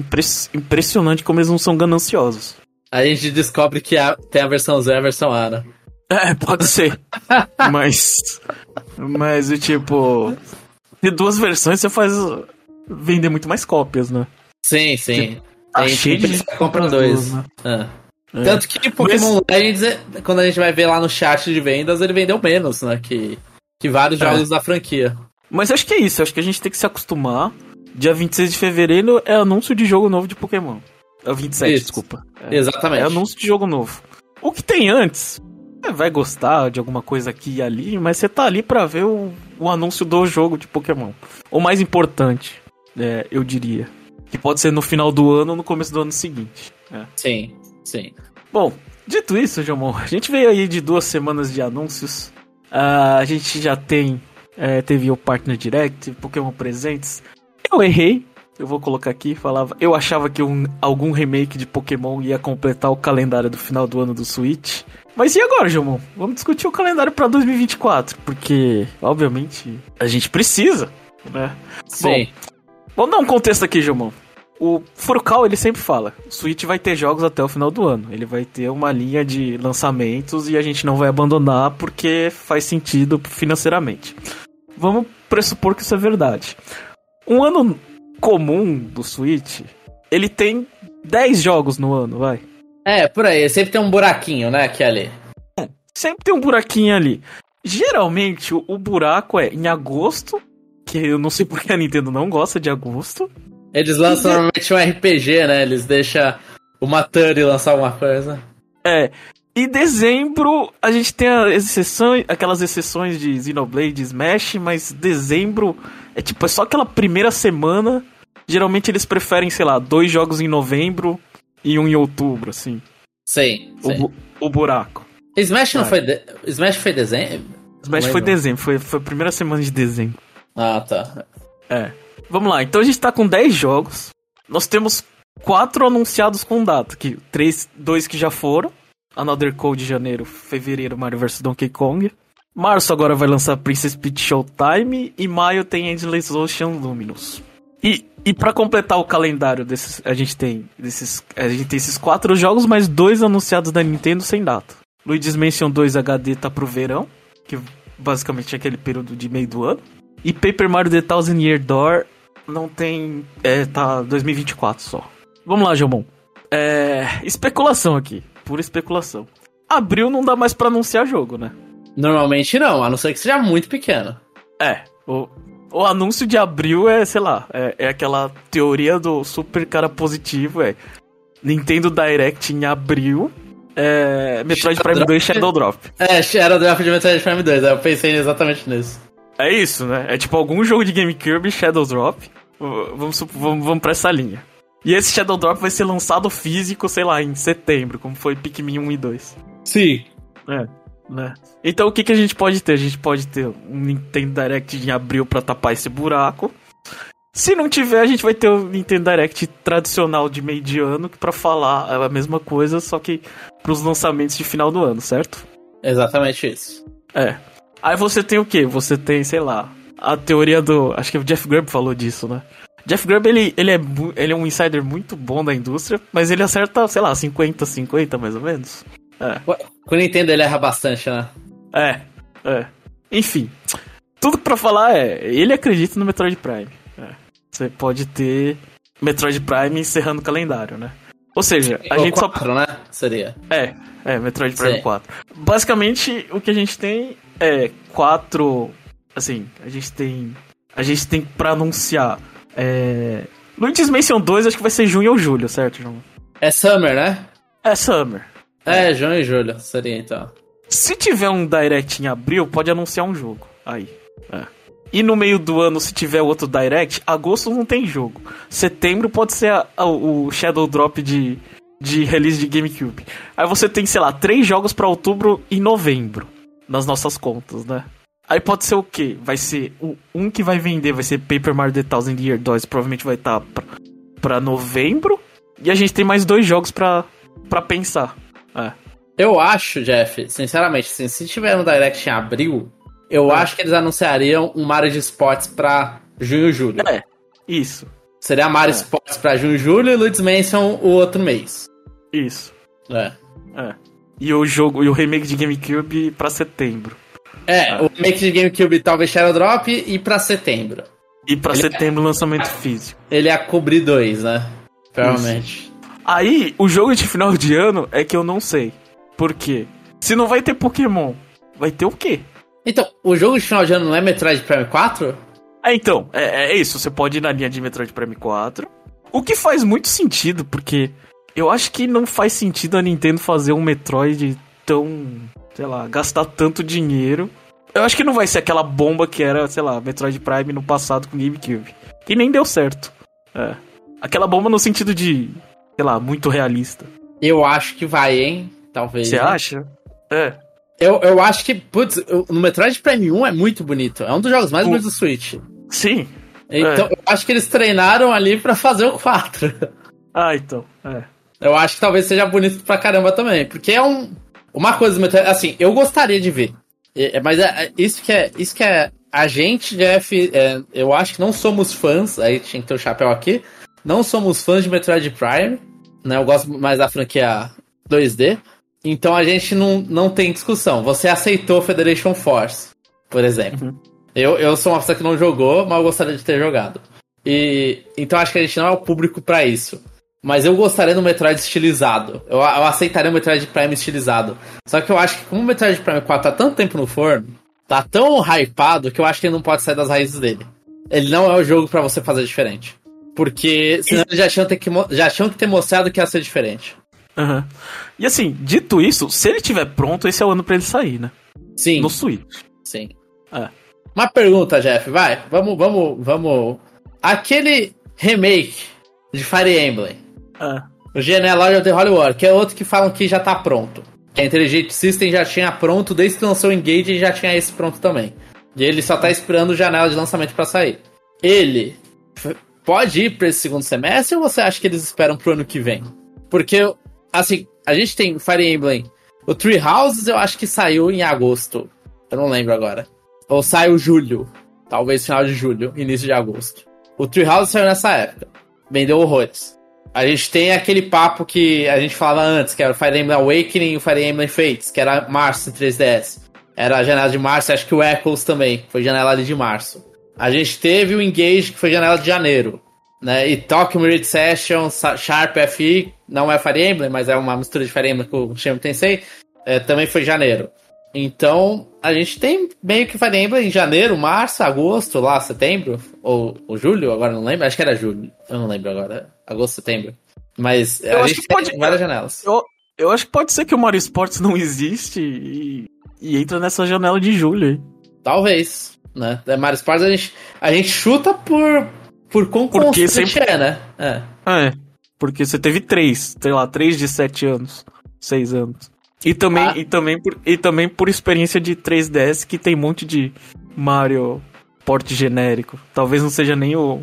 impressionante como eles não são gananciosos. A gente descobre que a, tem a versão Z e a versão A, né? É, pode ser. mas. Mas, tipo. De duas versões você faz vender muito mais cópias, né? Sim, sim. Tipo, Tá cheio de compra dois. Né? Ah. É. Tanto que Pokémon Mas... Legends, é, quando a gente vai ver lá no chat de vendas, ele vendeu menos, né? Que, que vários é. jogos da franquia. Mas acho que é isso, acho que a gente tem que se acostumar. Dia 26 de fevereiro é anúncio de jogo novo de Pokémon. É o 27, isso. desculpa. É, Exatamente. É anúncio de jogo novo. O que tem antes, é, vai gostar de alguma coisa aqui e ali, mas você tá ali para ver o, o anúncio do jogo de Pokémon. O mais importante, é, eu diria. Que pode ser no final do ano ou no começo do ano seguinte. É. Sim, sim. Bom, dito isso, Jomon, a gente veio aí de duas semanas de anúncios. Uh, a gente já tem. É, teve o Partner Direct, Pokémon Presentes. Eu errei, eu vou colocar aqui, falava. Eu achava que um, algum remake de Pokémon ia completar o calendário do final do ano do Switch. Mas e agora, Jomon? Vamos discutir o calendário para 2024, porque, obviamente, a gente precisa, né? Sim. Bom, vamos dar um contexto aqui, Jomon o Furukawa ele sempre fala, o Switch vai ter jogos até o final do ano. Ele vai ter uma linha de lançamentos e a gente não vai abandonar porque faz sentido financeiramente. Vamos pressupor que isso é verdade. Um ano comum do Switch, ele tem 10 jogos no ano, vai. É, por aí, sempre tem um buraquinho, né, aqui ali. É, sempre tem um buraquinho ali. Geralmente o, o buraco é em agosto, que eu não sei porque a Nintendo não gosta de agosto. Eles lançam E- normalmente um RPG, né? Eles deixam uma Turi lançar alguma coisa. É. Em dezembro, a gente tem exceções, aquelas exceções de Xenoblade Smash, mas dezembro é tipo, é só aquela primeira semana. Geralmente eles preferem, sei lá, dois jogos em novembro e um em outubro, assim. Sim. O, bu- o buraco. Smash não Vai. foi. De... Smash foi desenho? Smash foi dezembro, foi, foi a primeira semana de dezembro. Ah, tá. É. Vamos lá, então a gente tá com 10 jogos. Nós temos quatro anunciados com data, que três, dois que já foram. Another Code de janeiro, fevereiro, Mario vs Donkey Kong. Março agora vai lançar Princess Peach Showtime e maio tem Endless Ocean Luminous. E, e para completar o calendário desses, a gente tem desses, a gente tem esses quatro jogos, mais dois anunciados da Nintendo sem data. Luigi's Mansion 2 HD tá pro verão, que basicamente é aquele período de meio do ano. E Paper Mario The Thousand Year Door não tem. É, tá 2024 só. Vamos lá, Jomon. É. Especulação aqui. Pura especulação. Abril não dá mais pra anunciar jogo, né? Normalmente não, a não ser que seja muito pequeno. É. O, o anúncio de abril é, sei lá, é, é aquela teoria do super cara positivo, é. Nintendo Direct em abril. É. Metroid Shadow Prime Drop. 2 Shadow Drop. É, o draft de Metroid Prime 2, aí eu pensei exatamente nisso. É isso, né? É tipo algum jogo de GameCube, Shadow Drop. Vamos, vamos, vamos pra essa linha. E esse Shadow Drop vai ser lançado físico, sei lá, em setembro, como foi Pikmin 1 e 2. Sim. É, né? Então o que, que a gente pode ter? A gente pode ter um Nintendo Direct em abril pra tapar esse buraco. Se não tiver, a gente vai ter o Nintendo Direct tradicional de meio de ano pra falar a mesma coisa, só que pros lançamentos de final do ano, certo? Exatamente isso. É. Aí você tem o quê? Você tem, sei lá, a teoria do. Acho que o Jeff Grubb falou disso, né? Jeff Grubb, ele, ele, é, ele é um insider muito bom da indústria, mas ele acerta, sei lá, 50-50 mais ou menos. É. Com o Nintendo ele erra bastante, né? É, é. Enfim, tudo pra falar é, ele acredita no Metroid Prime. É. Você pode ter Metroid Prime encerrando o calendário, né? Ou seja, a Ou gente só. quatro, né? Seria. É, é, Metroid Prime Sim. 4. Basicamente, o que a gente tem é quatro. Assim, a gente tem. A gente tem pra anunciar. É. Luigi's Mansion 2 acho que vai ser junho ou julho, certo, João? É Summer, né? É Summer. É, junho e julho, seria então. Se tiver um Direct em abril, pode anunciar um jogo. Aí. É. E no meio do ano, se tiver outro Direct, agosto não tem jogo. Setembro pode ser a- a- o Shadow Drop de, de release de GameCube. Aí você tem, sei lá, três jogos pra outubro e novembro. Nas nossas contas, né? Aí pode ser o quê? Vai ser. O, um que vai vender vai ser Paper Mario The Thousand Year Doors, provavelmente vai estar pra, pra novembro. E a gente tem mais dois jogos pra, pra pensar. É. Eu acho, Jeff, sinceramente, assim, se tiver no Direct em abril, eu Ah. acho que eles anunciariam um Mario de Esportes pra junho e julho. É, isso. Seria Mario É. Sports pra junho e julho e Luigi's Mansion o outro mês. Isso. É. É. E o jogo e o remake de GameCube pra setembro. É, Ah. o make de GameCube talvez Shadow Drop e pra setembro. E pra Ele- setembro lançamento físico. Ele ia cobrir dois, né? Provavelmente. Aí, o jogo de final de ano é que eu não sei. Por quê? Se não vai ter Pokémon, vai ter o quê? Então, o jogo de final de ano não é Metroid Prime 4? Ah, então, é, é isso. Você pode ir na linha de Metroid Prime 4. O que faz muito sentido, porque eu acho que não faz sentido a Nintendo fazer um Metroid tão. Sei lá, gastar tanto dinheiro. Eu acho que não vai ser aquela bomba que era, sei lá, Metroid Prime no passado com GameCube. Que nem deu certo. É. Aquela bomba no sentido de, sei lá, muito realista. Eu acho que vai, hein? Talvez. Você hein? acha? É. Eu, eu acho que, putz, o- no Metroid Prime 1 é muito bonito. É um dos jogos mais O- bonitos do Switch. Sim. Então, É. eu acho que eles treinaram ali pra fazer o 4. Ah, então. É. Eu acho que talvez seja bonito pra caramba também. Porque é um. Uma coisa do Metroid. Assim, eu gostaria de ver. É, mas é, é isso que é. Isso que é. A gente, Jeff, é, eu acho que não somos fãs. Aí tinha que ter o chapéu aqui. Não somos fãs de Metroid Prime. Né? Eu gosto mais da franquia 2D. Então a gente não, não tem discussão. Você aceitou Federation Force, por exemplo. Uhum. Eu, eu sou uma pessoa que não jogou, mas eu gostaria de ter jogado. E então acho que a gente não é o público pra isso. Mas eu gostaria do Metroid estilizado. Eu, eu aceitaria o Metroid Prime estilizado. Só que eu acho que como o Metroid Prime 4 tá tanto tempo no forno, tá tão hypado que eu acho que ele não pode sair das raízes dele. Ele não é o jogo pra você fazer diferente. Porque senão eles já tinham, ter que, já tinham que ter mostrado que ia ser diferente. Aham. E assim, dito isso, se ele tiver pronto, esse é o ano pra ele sair, né? Sim, No Switch. sim. É. Uma pergunta, Jeff, vai. Vamos, vamos, vamos. Aquele remake de Fire Emblem, É. o Genealogy of the Holy que é outro que falam que já tá pronto. Que a Intelligent System já tinha pronto, desde que lançou o Engage já tinha esse pronto também. E ele só tá esperando janela de lançamento pra sair. Ele pode ir pra esse segundo semestre ou você acha que eles esperam pro ano que vem? Porque, assim, a gente tem Fire Emblem. O Three Houses eu acho que saiu em agosto. Eu não lembro agora. Ou saiu julho. Talvez final de julho, início de agosto. O Three Houses saiu nessa época. Vendeu horrores. A gente tem aquele papo que a gente falava antes, que era o Fire Emblem Awakening e o Fire Emblem Fates, que era março em 3DS. Era a janela de março, acho que o Echoes também, foi janela ali de março. A gente teve o Engage, que foi janela de janeiro. Né? E Tokyo Mirror Session, Sharp FI, não é Fire Emblem, mas é uma mistura de Fire Emblem com o Shenmue Tensei, é, também foi janeiro. Então, a gente tem meio que Emblem em janeiro, março, agosto, lá, setembro, ou, ou julho, agora não lembro, acho que era julho, eu não lembro agora, agosto, setembro. Mas Eu a acho gente que tem pode- várias janelas. Eu, eu acho que pode ser que o Mario Sports não existe e, e entra nessa janela de julho. Talvez, né? É, Mario Sports a gente, a gente chuta por, por quão Porque sempre- é, né? É. É, porque você teve três, sei lá, três de sete anos, seis anos. E também, Ah. e também, por, e também por experiência de 3DS que tem um monte de Mario porte genérico. Talvez não seja nem o.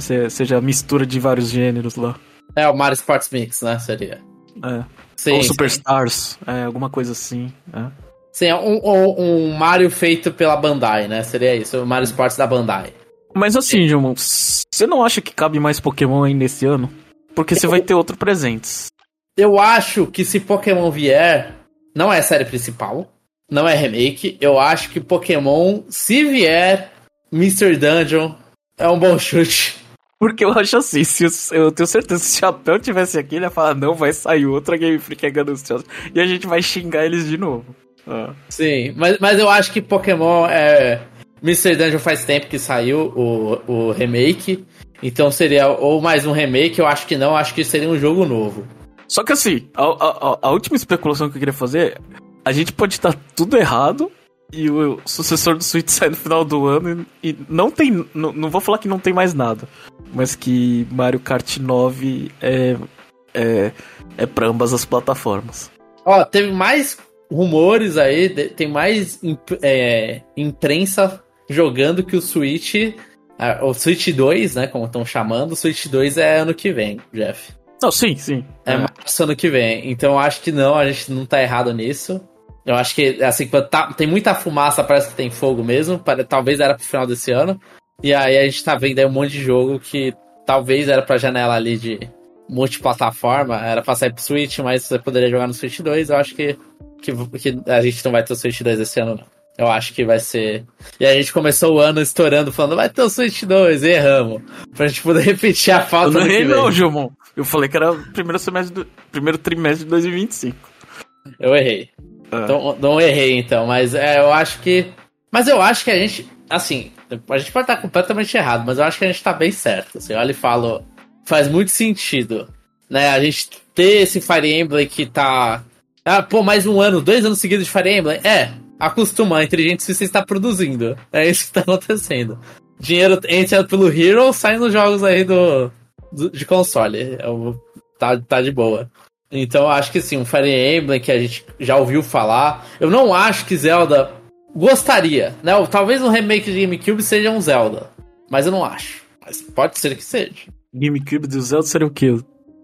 se- Seja a mistura de vários gêneros lá. É o Mario Sports Mix, né? Seria. É. Sim, Ou. Superstars, é, alguma coisa assim. é. Sim, é um, um, um Mario feito pela Bandai, né? Seria isso, o Mario Sports da Bandai. Mas assim, Gilmon, você não acha que cabe mais Pokémon aí nesse ano? Porque você vai ter outro presentes. Eu acho que se Pokémon vier, não é a série principal, não é remake. Eu acho que Pokémon, se vier, Mr. Dungeon é um bom chute. Porque eu acho assim, se o- eu tenho certeza que se o Chapéu tivesse aqui, ele ia falar, não, vai sair outra Game Freak é gananciosa. E a gente vai xingar eles de novo. Ah. Sim, mas, mas eu acho que Pokémon é. Mr. Dungeon faz tempo que saiu o, o remake. Então seria ou mais um remake, eu acho que não, acho que seria um jogo novo. Só que assim, a, a- a- última especulação que eu queria fazer, a gente pode estar tudo errado e o sucessor do Switch sai no final do ano e, e não tem. Não, vou falar que não tem mais nada, mas que Mario Kart 9 é, é, é pra ambas as plataformas. Ó, teve mais rumores aí, tem mais é, imprensa jogando que o Switch. o Switch 2, né? Como estão chamando, o Switch 2 é ano que vem, Jeff. Não, sim, sim. É, março ano que vem. Então eu acho que não, a gente não tá errado nisso. Eu acho que, assim, tá- tem muita fumaça, parece que tem fogo mesmo. pare- Talvez era pro final desse ano. E aí a gente tá vendo aí um monte de jogo que talvez era pra janela ali de multiplataforma, era pra sair pro Switch, mas você poderia jogar no Switch 2. Eu acho que, que, que a gente não vai ter o Switch 2 esse ano, não. Eu acho que vai ser. E a gente começou o ano estourando, falando, vai ter o Switch 2, e erramos. Pra gente poder repetir a Eu falta não do que errei, não, Gilmon. Eu falei que era o primeiro semestre do, primeiro trimestre de 2025. Eu errei. Ah. Então, não errei, então, mas é, eu acho que. Mas eu acho que a gente. Assim, a gente pode estar completamente errado, mas eu acho que a gente tá bem certo. Assim, olha e falo. Faz muito sentido. Né? A gente ter esse Fire Emblem que tá. Ah, pô, mais um ano, dois anos seguidos de Fire Emblem? É, acostuma, a Inteligente System está produzindo. É isso que tá acontecendo. Dinheiro entra pelo Hero, sai nos jogos aí do- de console. É o- tá, tá de boa. Então eu acho que sim, um Fire Emblem que a gente já ouviu falar. Eu não acho que Zelda gostaria, né? Ou Talvez um remake de GameCube seja um Zelda, mas eu não acho. Mas pode ser que seja. GameCube do Zelda seria o quê?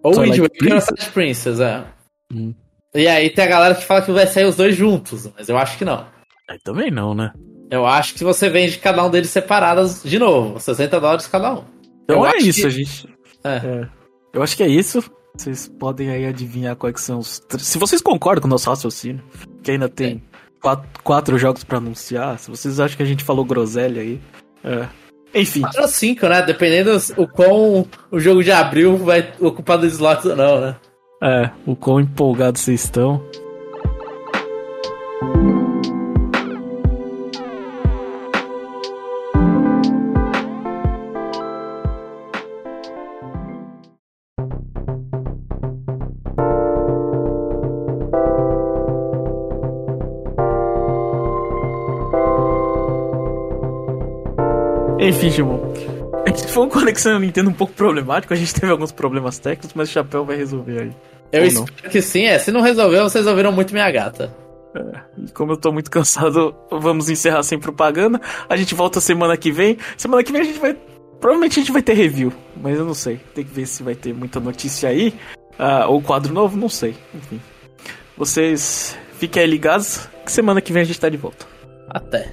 Ou Twilight Wind Waker Princess? Princess, é. Hum. E aí tem a galera que fala que vai sair os dois juntos, mas eu acho que não. Aí também não, né? Eu acho que você vende cada um deles separados de novo, 60 dólares cada um. Então Eu é isso, que- a gente. É. É. Eu acho que é isso. Vocês podem aí adivinhar quais que são os. Se vocês concordam com o nosso raciocínio, que ainda tem quatro, quatro jogos pra anunciar, se vocês acham que a gente falou groselha aí. É. Enfim, 4 ou 5, né? Dependendo o quão o jogo de abril vai ocupar dos slots ou não, né? é, o quão empolgados vocês estão. Enfim, Gilmão. Foi um conexão Nintendo um pouco problemático, a gente teve alguns problemas técnicos, mas o Chapéu vai resolver aí. Eu Ou espero não. que sim, é. Se não resolveu, vocês ouviram muito minha gata. É, e como eu tô muito cansado, vamos encerrar sem propaganda. A gente volta semana que vem. Semana que vem a gente vai. Provavelmente a gente vai ter review, mas eu não sei. Tem que ver se vai ter muita notícia aí. Uh, ou quadro novo, não sei. Enfim. Vocês fiquem aí ligados que semana que vem a gente tá de volta. Até.